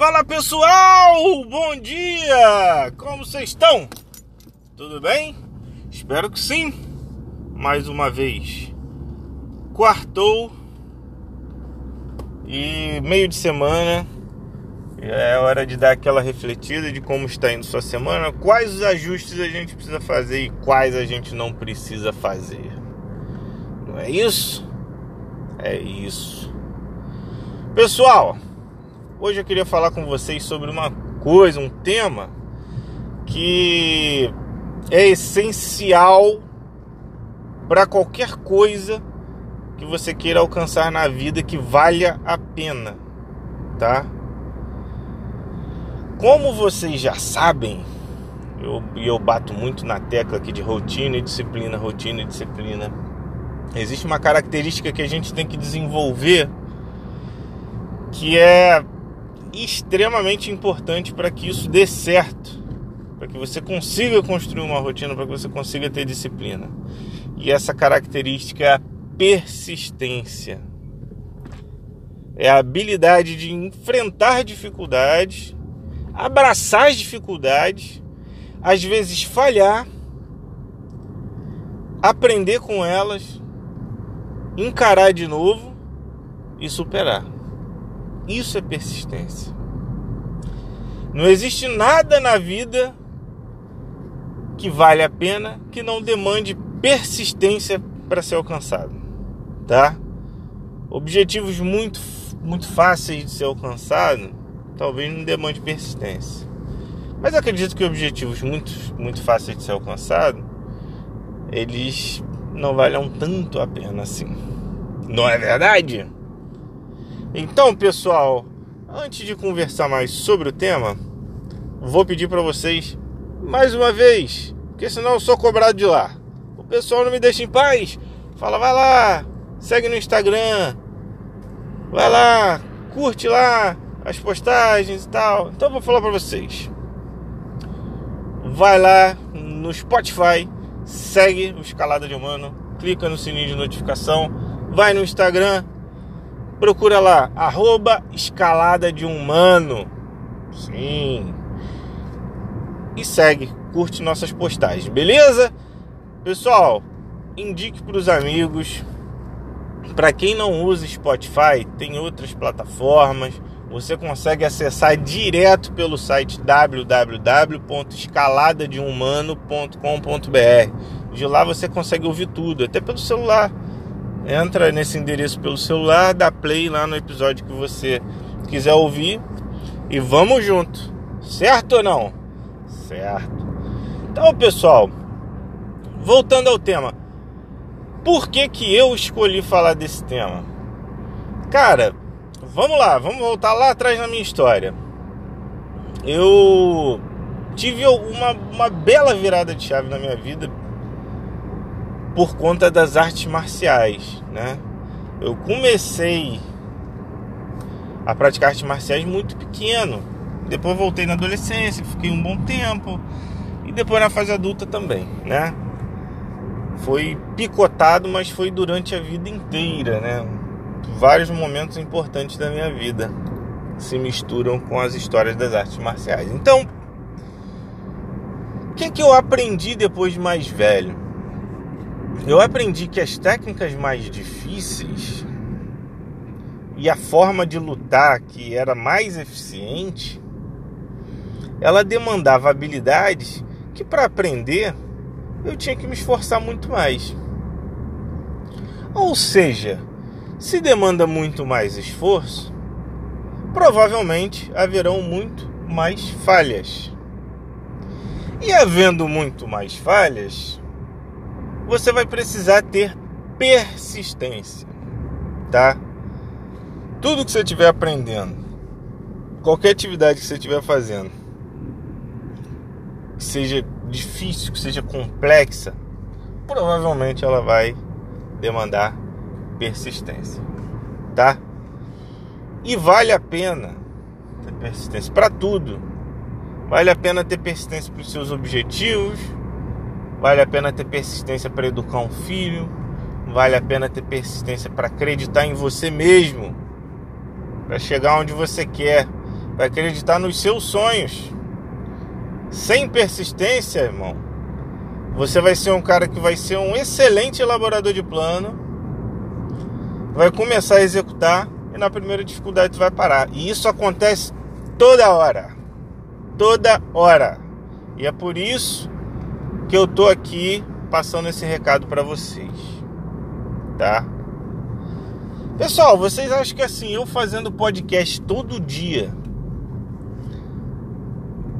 Fala pessoal, bom dia! Como vocês estão? Tudo bem? Espero que sim. Mais uma vez, quartou e meio de semana. É hora de dar aquela refletida de como está indo sua semana, quais os ajustes a gente precisa fazer e quais a gente não precisa fazer. Não é isso? É isso. Pessoal, hoje eu queria falar com vocês sobre uma coisa, um tema que é essencial para qualquer coisa que você queira alcançar na vida que valha a pena, tá? Como vocês já sabem, eu, eu bato muito na tecla aqui de rotina e disciplina, rotina e disciplina. Existe uma característica que a gente tem que desenvolver que é extremamente importante para que isso dê certo, para que você consiga construir uma rotina, para que você consiga ter disciplina. E essa característica é a persistência. É a habilidade de enfrentar dificuldades abraçar as dificuldades, às vezes falhar, aprender com elas, encarar de novo e superar. Isso é persistência. Não existe nada na vida que vale a pena que não demande persistência para ser alcançado, tá? Objetivos muito muito fáceis de ser alcançado talvez não demande persistência. Mas acredito que objetivos muito, muito fáceis de ser alcançados, eles não valham tanto a pena assim. Não é verdade? Então, pessoal, antes de conversar mais sobre o tema, vou pedir para vocês mais uma vez, porque senão eu sou cobrado de lá. O pessoal não me deixa em paz. Fala, vai lá, segue no Instagram, vai lá, curte lá, as postagens e tal. Então eu vou falar para vocês. Vai lá no Spotify, segue o Escalada de Humano, clica no sininho de notificação, vai no Instagram, procura lá, arroba Escalada de Humano. Sim. E segue, curte nossas postagens, beleza? Pessoal, indique para os amigos. Para quem não usa Spotify, tem outras plataformas você consegue acessar direto pelo site www.escaladadeumano.com.br. De lá você consegue ouvir tudo, até pelo celular. Entra nesse endereço pelo celular, dá play lá no episódio que você quiser ouvir e vamos junto. Certo ou não? Certo. Então, pessoal, voltando ao tema. Por que que eu escolhi falar desse tema? Cara, vamos lá, vamos voltar lá atrás na minha história. Eu tive uma, uma bela virada de chave na minha vida por conta das artes marciais, né? Eu comecei a praticar artes marciais muito pequeno. Depois voltei na adolescência, fiquei um bom tempo. E depois na fase adulta também, né? Foi picotado, mas foi durante a vida inteira, né? vários momentos importantes da minha vida se misturam com as histórias das artes marciais. Então, o que, que eu aprendi depois de mais velho? Eu aprendi que as técnicas mais difíceis e a forma de lutar que era mais eficiente, ela demandava habilidades que para aprender eu tinha que me esforçar muito mais. Ou seja, se demanda muito mais esforço, provavelmente haverão muito mais falhas. E havendo muito mais falhas, você vai precisar ter persistência, tá? Tudo que você estiver aprendendo, qualquer atividade que você estiver fazendo, que seja difícil, que seja complexa, provavelmente ela vai demandar persistência, tá? E vale a pena ter persistência para tudo. Vale a pena ter persistência para os seus objetivos, vale a pena ter persistência para educar um filho, vale a pena ter persistência para acreditar em você mesmo, para chegar onde você quer. vai acreditar nos seus sonhos. Sem persistência, irmão, você vai ser um cara que vai ser um excelente elaborador de plano, vai começar a executar e na primeira dificuldade vai parar. E isso acontece toda hora. Toda hora. E é por isso que eu tô aqui passando esse recado para vocês. Tá? Pessoal, vocês acham que assim, eu fazendo podcast todo dia,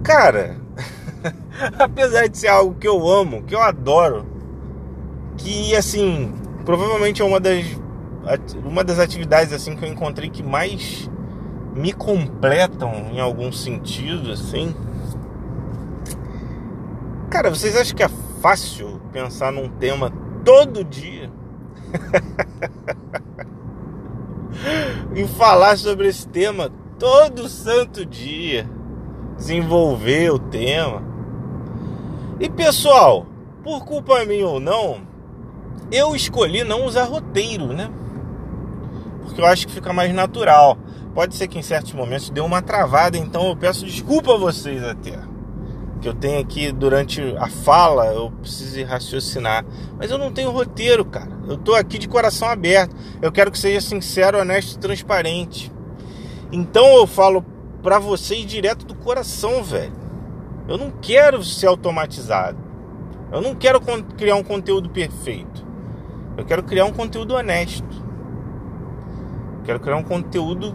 cara, apesar de ser algo que eu amo, que eu adoro, que assim, provavelmente é uma das uma das atividades assim que eu encontrei que mais me completam em algum sentido, assim. Cara, vocês acham que é fácil pensar num tema todo dia? e falar sobre esse tema todo santo dia, desenvolver o tema. E pessoal, por culpa minha ou não, eu escolhi não usar roteiro, né? Porque eu acho que fica mais natural. Pode ser que em certos momentos dê uma travada, então eu peço desculpa a vocês até. Que eu tenho aqui durante a fala, eu preciso raciocinar. Mas eu não tenho roteiro, cara. Eu tô aqui de coração aberto. Eu quero que seja sincero, honesto e transparente. Então eu falo para vocês direto do coração, velho. Eu não quero ser automatizado. Eu não quero criar um conteúdo perfeito. Eu quero criar um conteúdo honesto. Eu quero criar um conteúdo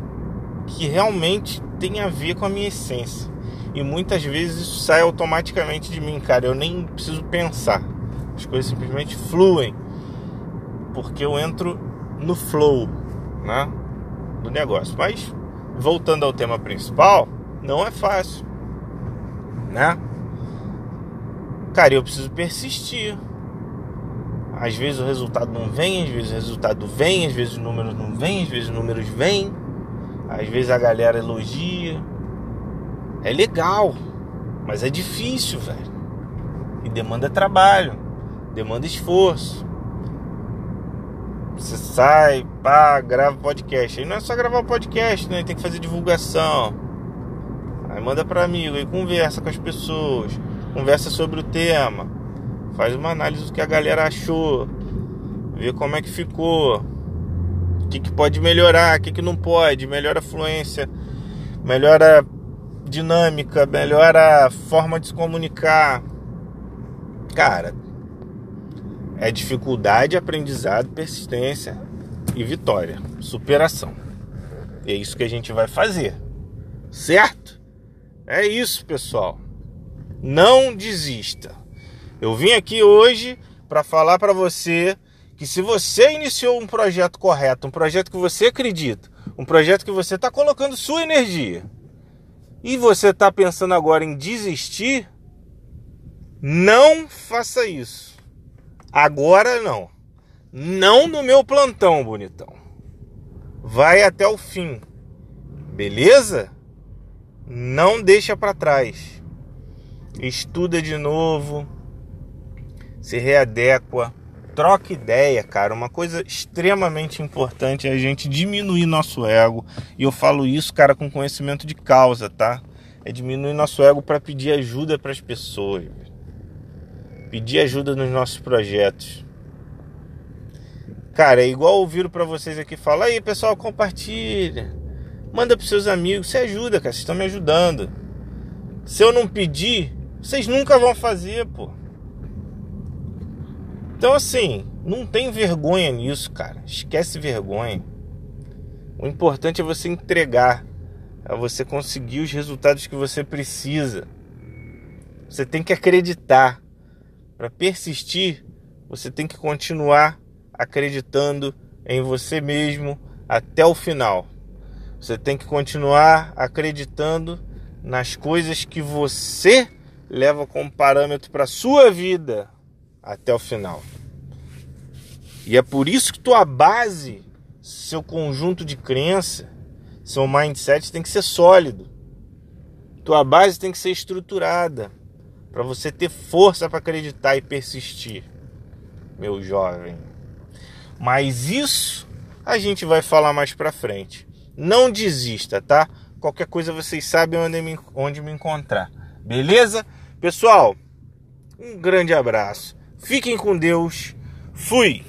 que realmente tem a ver com a minha essência. E muitas vezes isso sai automaticamente de mim, cara. Eu nem preciso pensar. As coisas simplesmente fluem. Porque eu entro no flow, né? Do negócio. Mas, voltando ao tema principal, não é fácil, né? Cara, eu preciso persistir. Às vezes o resultado não vem, às vezes o resultado vem, às vezes os números não vêm, às vezes os números vêm. Às vezes a galera elogia. É legal, mas é difícil, velho. E demanda trabalho, demanda esforço. Você sai, pá, grava podcast. Aí não é só gravar podcast, né? Tem que fazer divulgação. Aí manda para amigo, aí conversa com as pessoas, conversa sobre o tema, faz uma análise do que a galera achou, vê como é que ficou o que, que pode melhorar, o que, que não pode, melhora a fluência, melhora dinâmica, melhora a forma de se comunicar. Cara, é dificuldade, aprendizado, persistência e vitória, superação. E é isso que a gente vai fazer, certo? É isso, pessoal. Não desista. Eu vim aqui hoje para falar para você que se você iniciou um projeto correto, um projeto que você acredita, um projeto que você está colocando sua energia, e você está pensando agora em desistir, não faça isso. Agora não. Não no meu plantão, bonitão. Vai até o fim. Beleza? Não deixa para trás. Estuda de novo. Se readequa troca ideia, cara. Uma coisa extremamente importante é a gente diminuir nosso ego. E eu falo isso, cara, com conhecimento de causa, tá? É diminuir nosso ego para pedir ajuda para as pessoas. Pedir ajuda nos nossos projetos. Cara, é igual ouvir para vocês aqui falar, aí pessoal, compartilha. Manda para seus amigos, você ajuda, cara, vocês estão me ajudando. Se eu não pedir, vocês nunca vão fazer, pô. Então, assim, não tem vergonha nisso, cara. Esquece vergonha. O importante é você entregar, é você conseguir os resultados que você precisa. Você tem que acreditar. Para persistir, você tem que continuar acreditando em você mesmo até o final. Você tem que continuar acreditando nas coisas que você leva como parâmetro para sua vida até o final. E é por isso que tua base, seu conjunto de crença, seu mindset tem que ser sólido. Tua base tem que ser estruturada para você ter força para acreditar e persistir, meu jovem. Mas isso a gente vai falar mais para frente. Não desista, tá? Qualquer coisa vocês sabem onde me, onde me encontrar. Beleza? Pessoal, um grande abraço. Fiquem com Deus. Fui!